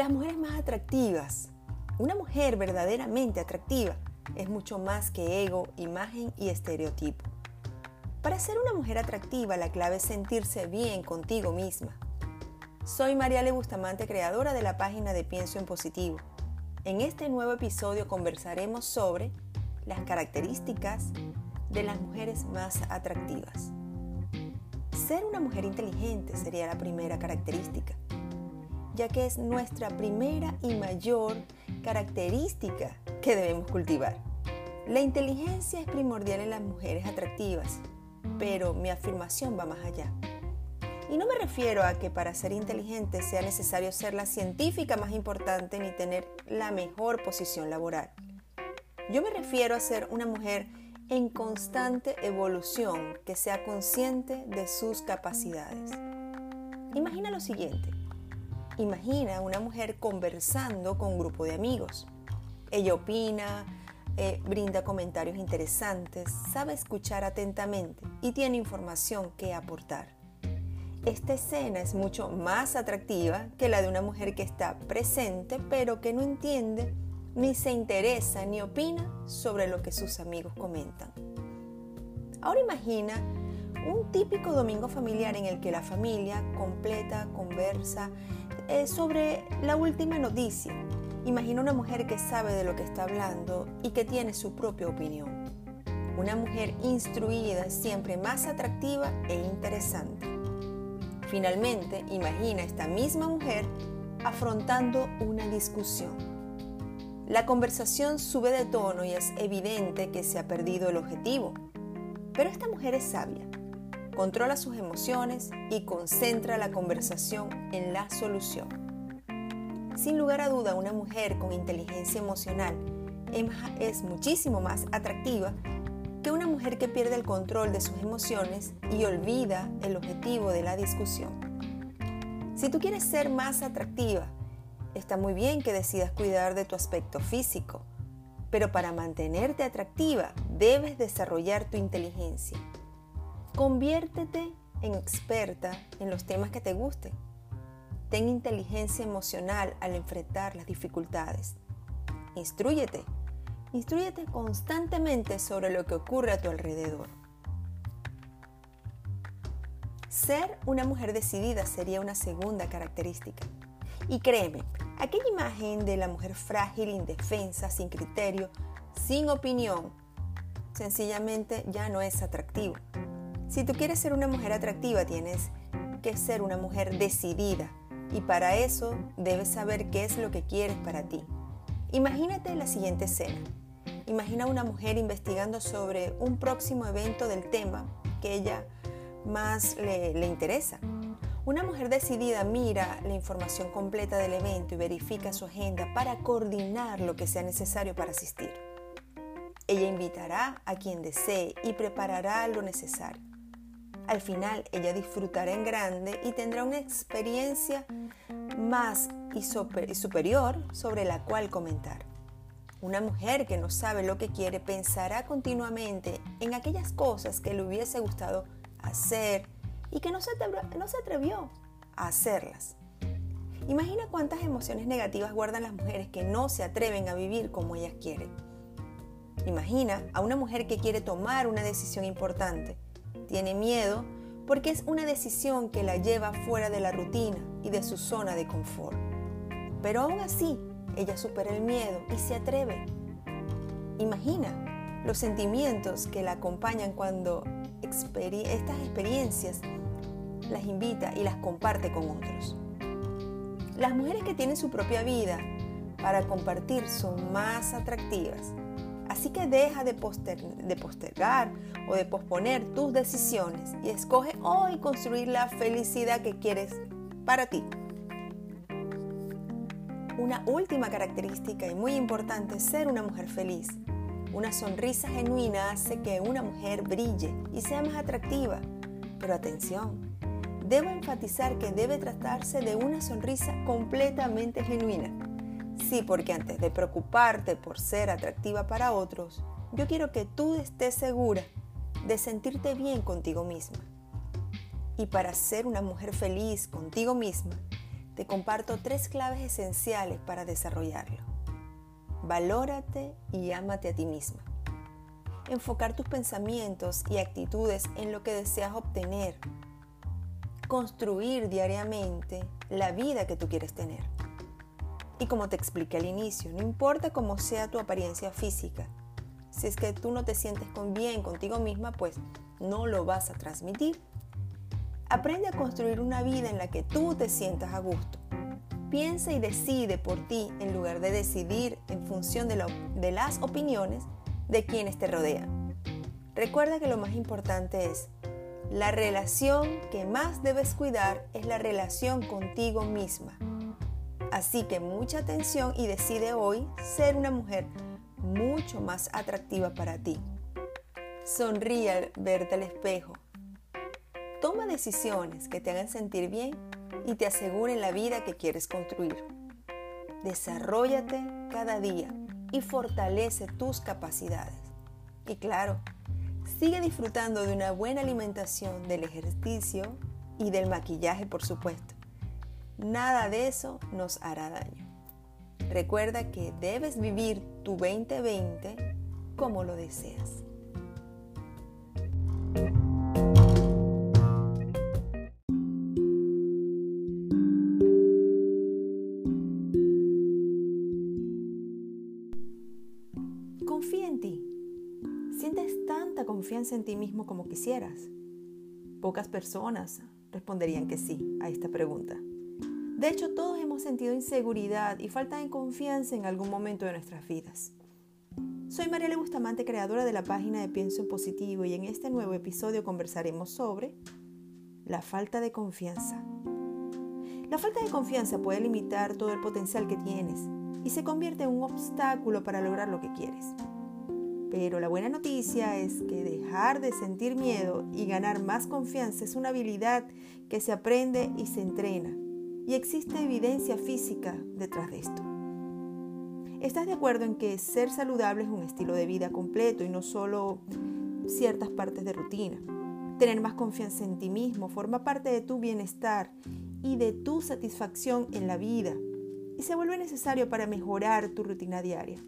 Las mujeres más atractivas. Una mujer verdaderamente atractiva es mucho más que ego, imagen y estereotipo. Para ser una mujer atractiva, la clave es sentirse bien contigo misma. Soy Mariale Bustamante, creadora de la página de Pienso en Positivo. En este nuevo episodio conversaremos sobre las características de las mujeres más atractivas. Ser una mujer inteligente sería la primera característica ya que es nuestra primera y mayor característica que debemos cultivar. La inteligencia es primordial en las mujeres atractivas, pero mi afirmación va más allá. Y no me refiero a que para ser inteligente sea necesario ser la científica más importante ni tener la mejor posición laboral. Yo me refiero a ser una mujer en constante evolución que sea consciente de sus capacidades. Imagina lo siguiente. Imagina una mujer conversando con un grupo de amigos. Ella opina, eh, brinda comentarios interesantes, sabe escuchar atentamente y tiene información que aportar. Esta escena es mucho más atractiva que la de una mujer que está presente pero que no entiende, ni se interesa, ni opina sobre lo que sus amigos comentan. Ahora imagina un típico domingo familiar en el que la familia completa, conversa eh, sobre la última noticia. Imagina una mujer que sabe de lo que está hablando y que tiene su propia opinión. Una mujer instruida siempre más atractiva e interesante. Finalmente, imagina esta misma mujer afrontando una discusión. La conversación sube de tono y es evidente que se ha perdido el objetivo. Pero esta mujer es sabia controla sus emociones y concentra la conversación en la solución. Sin lugar a duda, una mujer con inteligencia emocional es muchísimo más atractiva que una mujer que pierde el control de sus emociones y olvida el objetivo de la discusión. Si tú quieres ser más atractiva, está muy bien que decidas cuidar de tu aspecto físico, pero para mantenerte atractiva debes desarrollar tu inteligencia. Conviértete en experta en los temas que te gusten. Ten inteligencia emocional al enfrentar las dificultades. Instrúyete. Instrúyete constantemente sobre lo que ocurre a tu alrededor. Ser una mujer decidida sería una segunda característica. Y créeme, aquella imagen de la mujer frágil, indefensa, sin criterio, sin opinión, sencillamente ya no es atractivo. Si tú quieres ser una mujer atractiva, tienes que ser una mujer decidida y para eso debes saber qué es lo que quieres para ti. Imagínate la siguiente escena. Imagina a una mujer investigando sobre un próximo evento del tema que ella más le, le interesa. Una mujer decidida mira la información completa del evento y verifica su agenda para coordinar lo que sea necesario para asistir. Ella invitará a quien desee y preparará lo necesario. Al final ella disfrutará en grande y tendrá una experiencia más y, superior sobre la cual comentar. Una mujer que no sabe lo que quiere pensará continuamente en aquellas cosas que le hubiese gustado hacer y que no se, no se atrevió a hacerlas. Imagina cuántas emociones negativas guardan las mujeres que no se atreven a vivir como ellas quieren. Imagina a una mujer que quiere tomar una decisión importante tiene miedo porque es una decisión que la lleva fuera de la rutina y de su zona de confort. Pero aún así, ella supera el miedo y se atreve. Imagina los sentimientos que la acompañan cuando estas experiencias las invita y las comparte con otros. Las mujeres que tienen su propia vida para compartir son más atractivas Así que deja de, postergar o de posponer tus decisiones y escoge hoy construir la felicidad que quieres para ti. Una última característica y muy importante es ser una mujer feliz. Una sonrisa genuina hace que una mujer brille y sea más atractiva. Pero atención, debo enfatizar que debe tratarse de una sonrisa completamente genuina Sí, porque antes de preocuparte por ser atractiva para otros, yo quiero que tú estés segura de sentirte bien contigo misma. Y para ser una mujer feliz contigo misma, te comparto tres claves esenciales para desarrollarlo. Valórate y ámate a ti misma. Enfocar tus pensamientos y actitudes en lo que deseas obtener. Construir diariamente la vida que tú quieres tener. Y como te expliqué al inicio, no importa cómo sea tu apariencia física, si es que tú no te sientes con bien contigo misma, pues no lo vas a transmitir. Aprende a construir una vida en la que tú te sientas a gusto. Piensa y decide por ti en lugar de decidir en función de, de las opiniones de quienes te rodean. Recuerda que lo más importante es, la relación que más debes cuidar es la relación contigo misma. Así que mucha atención y decide hoy ser una mujer mucho más atractiva para ti. Sonríe al verte al espejo. Toma decisiones que te hagan sentir bien y te aseguren la vida que quieres construir. Desarrollate cada día y fortalece tus capacidades. Y claro, sigue disfrutando de una buena alimentación, del ejercicio y del maquillaje, por supuesto. Nada de eso nos hará daño. Recuerda que debes vivir tu 2020 como lo deseas. Confía en ti. ¿Sientes tanta confianza en ti mismo como quisieras? Pocas personas responderían que sí a esta pregunta. De hecho, todos hemos sentido inseguridad y falta de confianza en algún momento de nuestras vidas. Soy Mariela Bustamante, creadora de la página de Pienso en Positivo y en este nuevo episodio conversaremos sobre la falta de confianza. La falta de confianza puede limitar todo el potencial que tienes y se convierte en un obstáculo para lograr lo que quieres. Pero la buena noticia es que dejar de sentir miedo y ganar más confianza es una habilidad que se aprende y se entrena y existe evidencia física detrás de esto. ¿Estás de acuerdo en que ser saludable es un estilo de vida completo y no solo ciertas partes de rutina? Tener más confianza en ti mismo forma parte de tu bienestar y de tu satisfacción en la vida y se vuelve necesario para mejorar tu rutina diaria.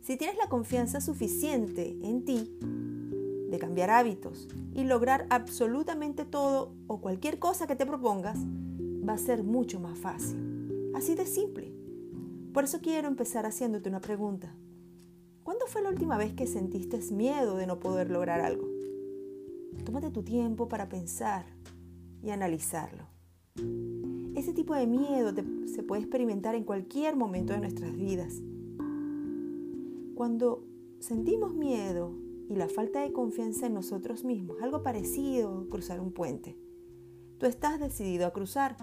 Si tienes la confianza suficiente en ti de cambiar hábitos y lograr absolutamente todo o cualquier cosa que te propongas, va a ser mucho más fácil. Así de simple. Por eso quiero empezar haciéndote una pregunta. ¿Cuándo fue la última vez que sentiste miedo de no poder lograr algo? Tómate tu tiempo para pensar y analizarlo. Ese tipo de miedo se puede experimentar en cualquier momento de nuestras vidas. Cuando sentimos miedo y la falta de confianza en nosotros mismos, algo parecido a cruzar un puente. Tú estás decidido a cruzar,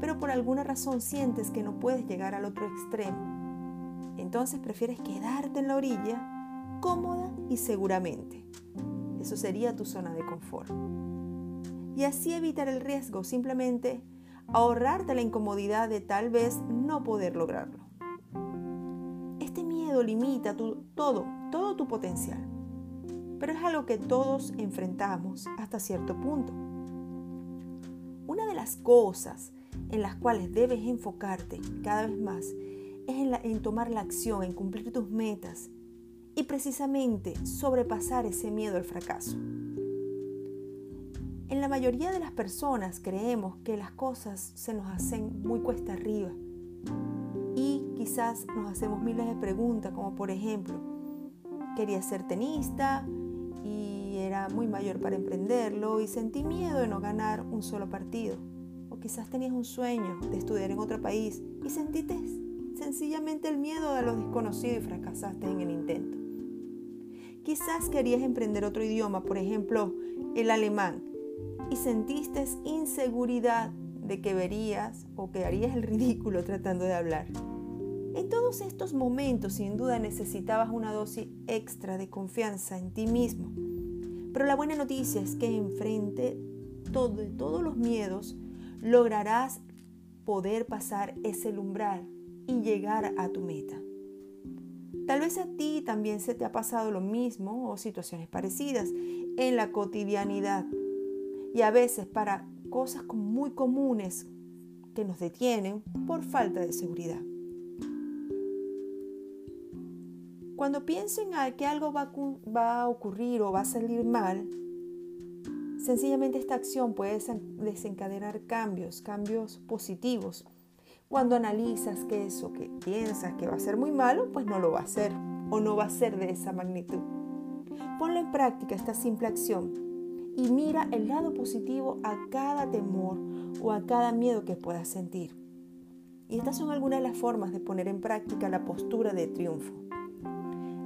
pero por alguna razón sientes que no puedes llegar al otro extremo. Entonces prefieres quedarte en la orilla, cómoda y seguramente. Eso sería tu zona de confort. Y así evitar el riesgo, simplemente ahorrarte la incomodidad de tal vez no poder lograrlo. Este miedo limita todo, todo tu potencial, pero es algo que todos enfrentamos hasta cierto punto. Las cosas en las cuales debes enfocarte cada vez más es en, tomar la acción, en cumplir tus metas y precisamente sobrepasar ese miedo al fracaso. En la mayoría de las personas creemos que las cosas se nos hacen muy cuesta arriba y quizás nos hacemos miles de preguntas como por ejemplo, quería ser tenista, era muy mayor para emprenderlo y sentí miedo de no ganar un solo partido. Quizás tenías un sueño de estudiar en otro país y sentiste sencillamente el miedo a lo desconocido y fracasaste en el intento. Quizás querías emprender otro idioma, por ejemplo, el alemán, y sentiste inseguridad de que verías o que harías el ridículo tratando de hablar. En todos estos momentos, sin duda, necesitabas una dosis extra de confianza en ti mismo pero la buena noticia es que enfrente todo, todos los miedos lograrás poder pasar ese umbral y llegar a tu meta. Tal vez a ti también se te ha pasado lo mismo o situaciones parecidas en la cotidianidad. Y a veces para cosas muy comunes que nos detienen por falta de seguridad. Cuando piensen que algo va a ocurrir o va a salir mal, sencillamente esta acción puede desencadenar cambios, cambios positivos. Cuando analizas que eso que piensas que va a ser muy malo, pues no lo va a ser o no va a ser de esa magnitud. Ponlo en práctica esta simple acción y mira el lado positivo a cada temor o a cada miedo que puedas sentir. Y estas son algunas de las formas de poner en práctica la postura de triunfo.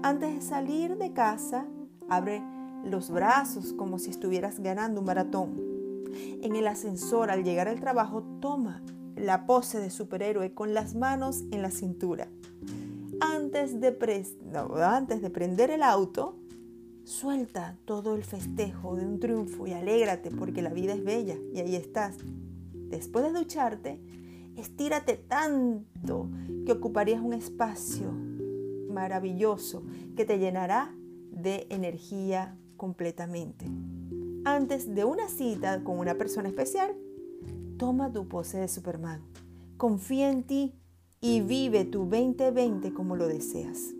Antes de salir de casa, abre los brazos como si estuvieras ganando un maratón. En el ascensor, al llegar al trabajo, toma la pose de superhéroe con las manos en la cintura. Antes de, antes de prender el auto, suelta todo el festejo de un triunfo y alégrate porque la vida es bella y ahí estás. Después de ducharte, estírate tanto que ocuparías un espacio maravilloso que te llenará de energía completamente. Antes de una cita con una persona especial, toma tu pose de Superman. Confía en ti y vive tu 2020 como lo deseas.